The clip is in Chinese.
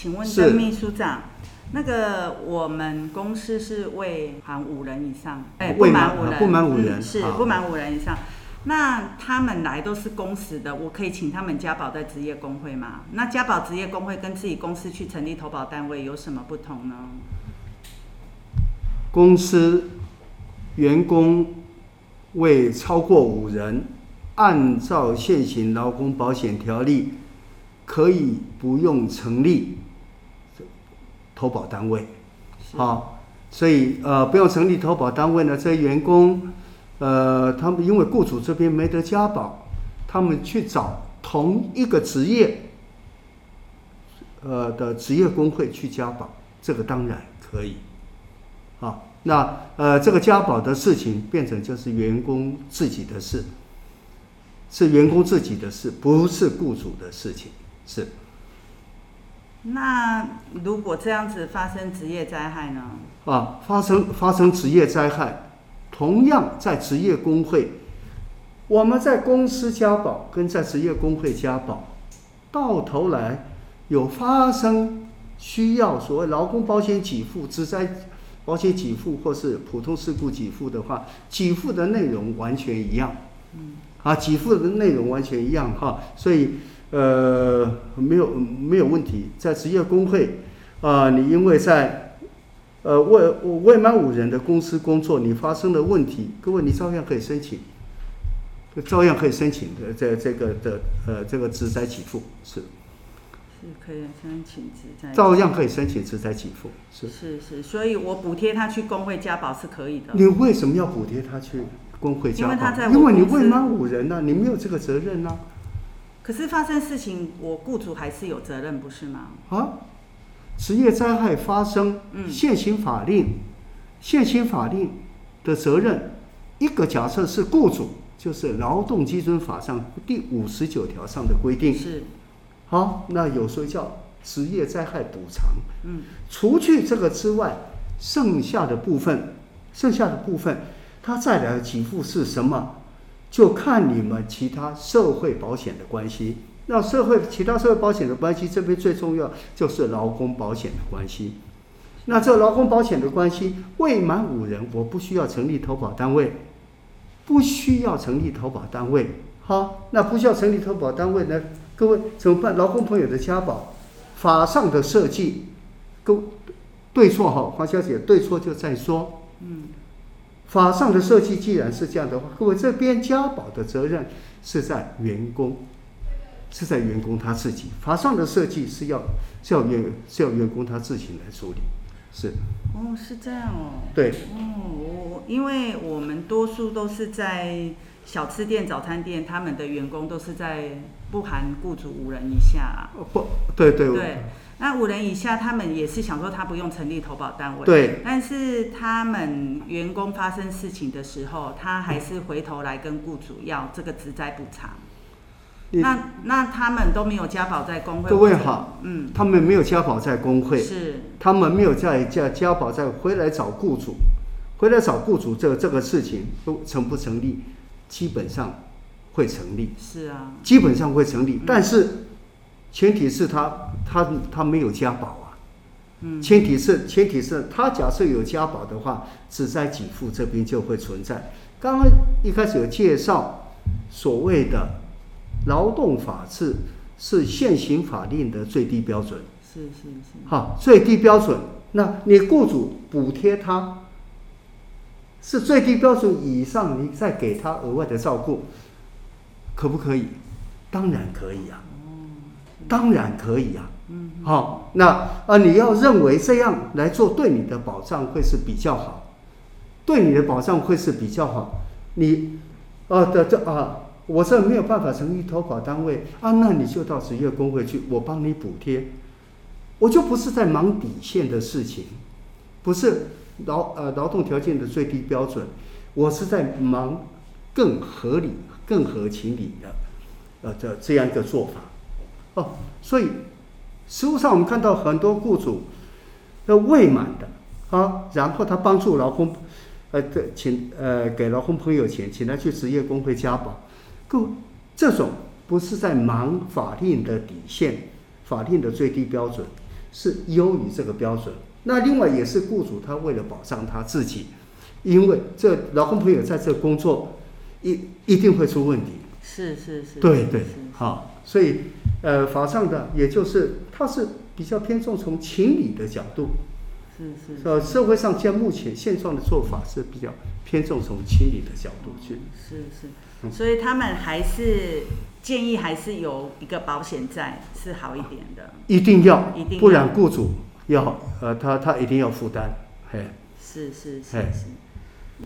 请问郑秘书长，那个我们公司是未满五人以上，哎，不满五人，不满五人，嗯、是不满五人以上。那他们来都是公司的，我可以请他们家保在职业工会吗？那家保职业工会跟自己公司去成立投保单位有什么不同呢？公司员工未超过五人，按照现行劳工保险条例，可以不用成立投保单位。好，所以呃，不用成立投保单位呢，这些员工。呃，他们因为雇主这边没得加保，他们去找同一个职业，呃的职业工会去加保，这个当然可以。好，那呃这个加保的事情变成就是员工自己的事，是员工自己的事，不是雇主的事情。是。那如果这样子发生职业灾害呢？啊，发生发生职业灾害。同样在职业工会，我们在公司加保跟在职业工会加保，到头来有发生需要所谓劳工保险给付、职灾保险给付或是普通事故给付的话，给付的内容完全一样。嗯，啊，给付的内容完全一样哈，所以呃没有没有问题。在职业工会啊，你因为在呃，未未满五人的公司工作，你发生了问题，各位你照样可以申请，照样可以申请的这这个的呃这个职灾给付是，是可以申请职灾，照样可以申请职灾给付是是是，所以我补贴他去工会加保是可以的。你为什么要补贴他去工会加保？因为他在因为你未满五人呢、啊，你没有这个责任呢、啊。可是发生事情，我雇主还是有责任，不是吗？啊。职业灾害发生，现行法令，嗯、现行法令的责任，一个假设是雇主，就是劳动基准法上第五十九条上的规定。是，好，那有时候叫职业灾害补偿。嗯，除去这个之外，剩下的部分，剩下的部分，它再来的给付是什么？就看你们其他社会保险的关系。那社会其他社会保险的关系，这边最重要就是劳工保险的关系。那这劳工保险的关系，未满五人，我不需要成立投保单位，不需要成立投保单位。好，那不需要成立投保单位呢？各位怎么办？劳工朋友的加保，法上的设计，各对错哈，黄小姐对错就再说。嗯，法上的设计既然是这样的话，各位这边家宝的责任是在员工。是在员工他自己，法上的设计是要是要员是要员工他自己来处理，是。哦，是这样哦。对。哦，我因为我们多数都是在小吃店、早餐店，他们的员工都是在不含雇主五人以下。哦不，对对。对，那五人以下，他们也是想说他不用成立投保单位。对。但是他们员工发生事情的时候，他还是回头来跟雇主要这个职灾补偿。那那他们都没有加保在工会。各位好，嗯，他们没有加保在工会，是，他们没有在加加保在回来找雇主，回来找雇主这个这个事情都成不成立？基本上会成立，是啊，基本上会成立，但是前提是他他他没有家保啊，嗯，前提是前提是他假设有家保的话，只在给付这边就会存在。刚刚一开始有介绍所谓的。劳动法制是现行法令的最低标准，是是是。好，最低标准，那你雇主补贴他，是最低标准以上，你再给他额外的照顾，可不可以？当然可以啊，当然可以啊。嗯。好，那啊，你要认为这样来做对你的保障会是比较好，对你的保障会是比较好。你，啊的这啊。我这没有办法成立投保单位啊，那你就到职业工会去，我帮你补贴。我就不是在忙底线的事情，不是劳呃劳动条件的最低标准，我是在忙更合理、更合情理的呃这这样一个做法。哦，所以实务上我们看到很多雇主的未满的啊，然后他帮助劳工呃这请呃给劳工朋友钱，请他去职业工会加保。故这种不是在忙法令的底线、法令的最低标准，是优于这个标准。那另外也是雇主他为了保障他自己，因为这劳工朋友在这工作一一定会出问题。是是是。对对，好，所以呃，法上的也就是他是比较偏重从情理的角度。是是，呃，社会上现目前现状的做法是比较偏重从情理的角度去。是是，所以他们还是建议还是有一个保险在是好一点的。一定要，一定要，不然雇主要呃他他一定要负担，嘿。是是是是。